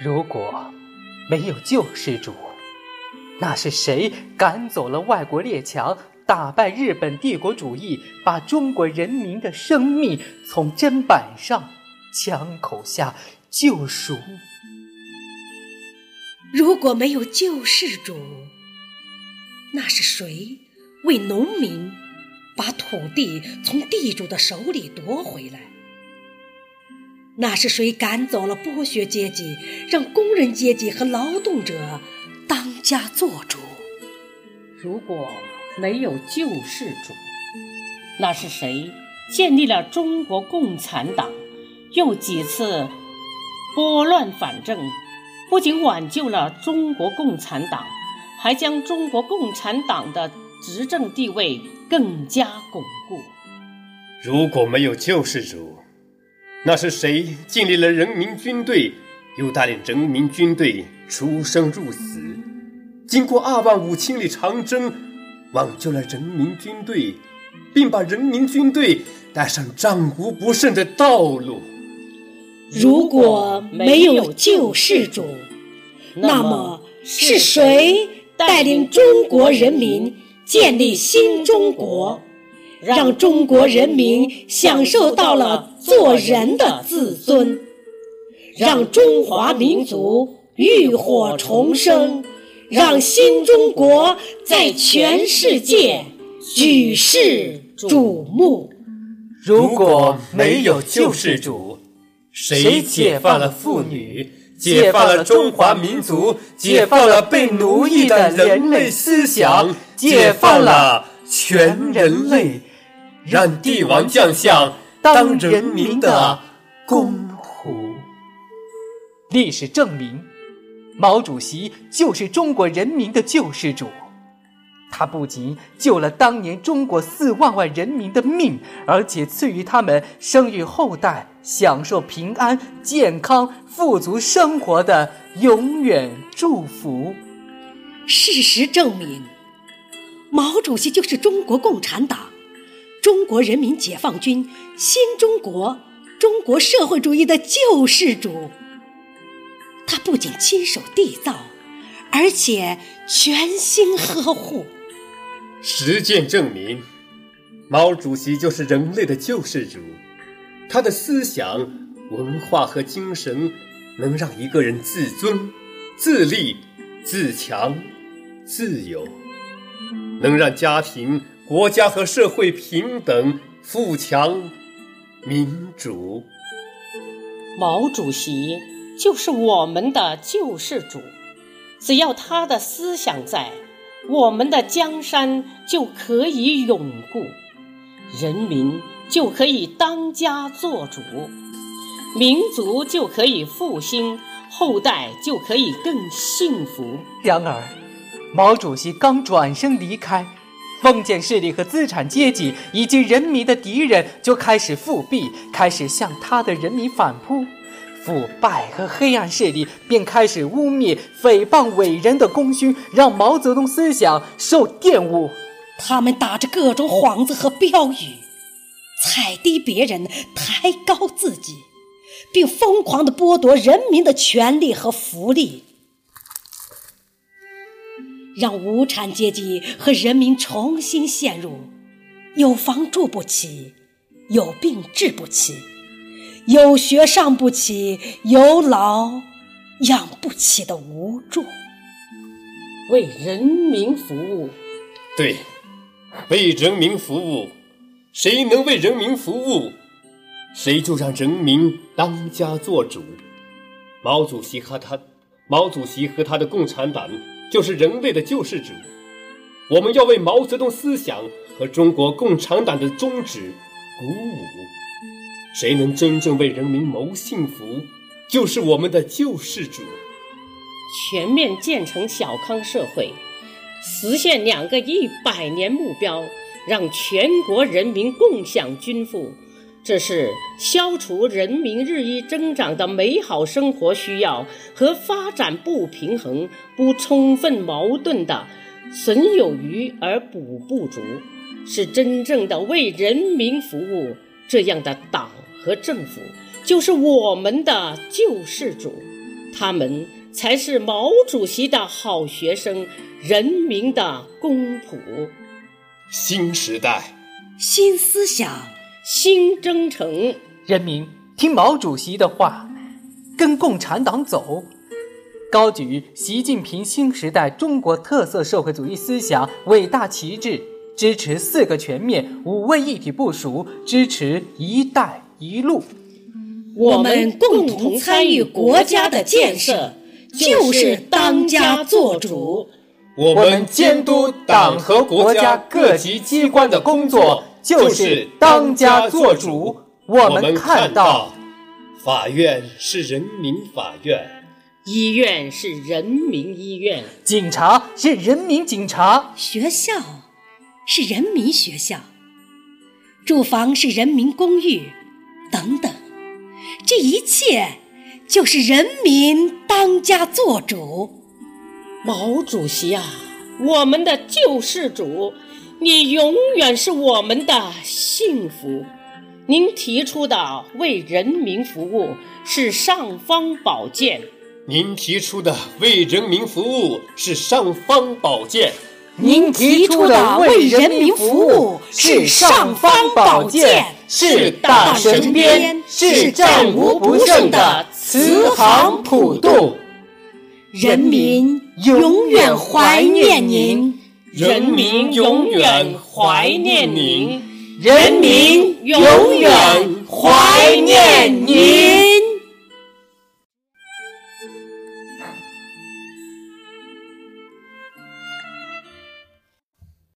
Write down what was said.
如果没有救世主，那是谁赶走了外国列强，打败日本帝国主义，把中国人民的生命从砧板上、枪口下救赎？如果没有救世主，那是谁为农民把土地从地主的手里夺回来？那是谁赶走了剥削阶级，让工人阶级和劳动者当家作主？如果没有救世主，那是谁建立了中国共产党，又几次拨乱反正？不仅挽救了中国共产党，还将中国共产党的执政地位更加巩固。如果没有救世主，那是谁建立了人民军队，又带领人民军队出生入死，经过二万五千里长征，挽救了人民军队，并把人民军队带上战无不胜的道路？如果没有救世主，那么是谁带领中国人民建立新中国？让中国人民享受到了做人的自尊，让中华民族浴火重生，让新中国在全世界举世瞩目。如果没有救世主，谁解放了妇女，解放了中华民族，解放了被奴役的人类思想，解放了全人类？让帝王将相当人民的公仆。历史证明，毛主席就是中国人民的救世主。他不仅救了当年中国四万万人民的命，而且赐予他们生育后代、享受平安、健康、富足生活的永远祝福。事实证明，毛主席就是中国共产党。中国人民解放军、新中国、中国社会主义的救世主，他不仅亲手缔造，而且全心呵护。实践证明，毛主席就是人类的救世主。他的思想、文化和精神，能让一个人自尊、自立、自强、自由，能让家庭。国家和社会平等、富强、民主。毛主席就是我们的救世主，只要他的思想在，我们的江山就可以永固，人民就可以当家作主，民族就可以复兴，后代就可以更幸福。然而，毛主席刚转身离开。封建势力和资产阶级以及人民的敌人就开始复辟，开始向他的人民反扑，腐败和黑暗势力便开始污蔑、诽谤伟人的功勋，让毛泽东思想受玷污。他们打着各种幌子和标语，踩低别人，抬高自己，并疯狂地剥夺人民的权利和福利。让无产阶级和人民重新陷入有房住不起、有病治不起、有学上不起、有老养不起的无助。为人民服务，对，为人民服务。谁能为人民服务，谁就让人民当家作主。毛主席和他，毛主席和他的共产党。就是人类的救世主，我们要为毛泽东思想和中国共产党的宗旨鼓舞。谁能真正为人民谋幸福，就是我们的救世主。全面建成小康社会，实现两个一百年目标，让全国人民共享军富。这是消除人民日益增长的美好生活需要和发展不平衡、不充分矛盾的损有余而补不足，是真正的为人民服务。这样的党和政府就是我们的救世主，他们才是毛主席的好学生，人民的公仆。新时代，新思想，新征程，人民听毛主席的话，跟共产党走，高举习近平新时代中国特色社会主义思想伟大旗帜，支持四个全面、五位一体部署，支持“一带一路”。我们共同参与国家的建设，就是当家作主。我们监督党和国家各级机关的工作，就是当家做主。我们看到，法院是人民法院，医院是人民医院，警察是人民警察，学校是人民学校，住房是人民公寓，等等。这一切就是人民当家作主。毛主席啊，我们的救世主，你永远是我们的幸福。您提出的为人民服务是尚方宝剑，您提出的为人民服务是尚方宝剑，您提出的为人民服务是尚方宝剑。是大神鞭，是战无不胜的慈航普渡。人民永远怀念您，人民永远怀念您，人民永远怀念您。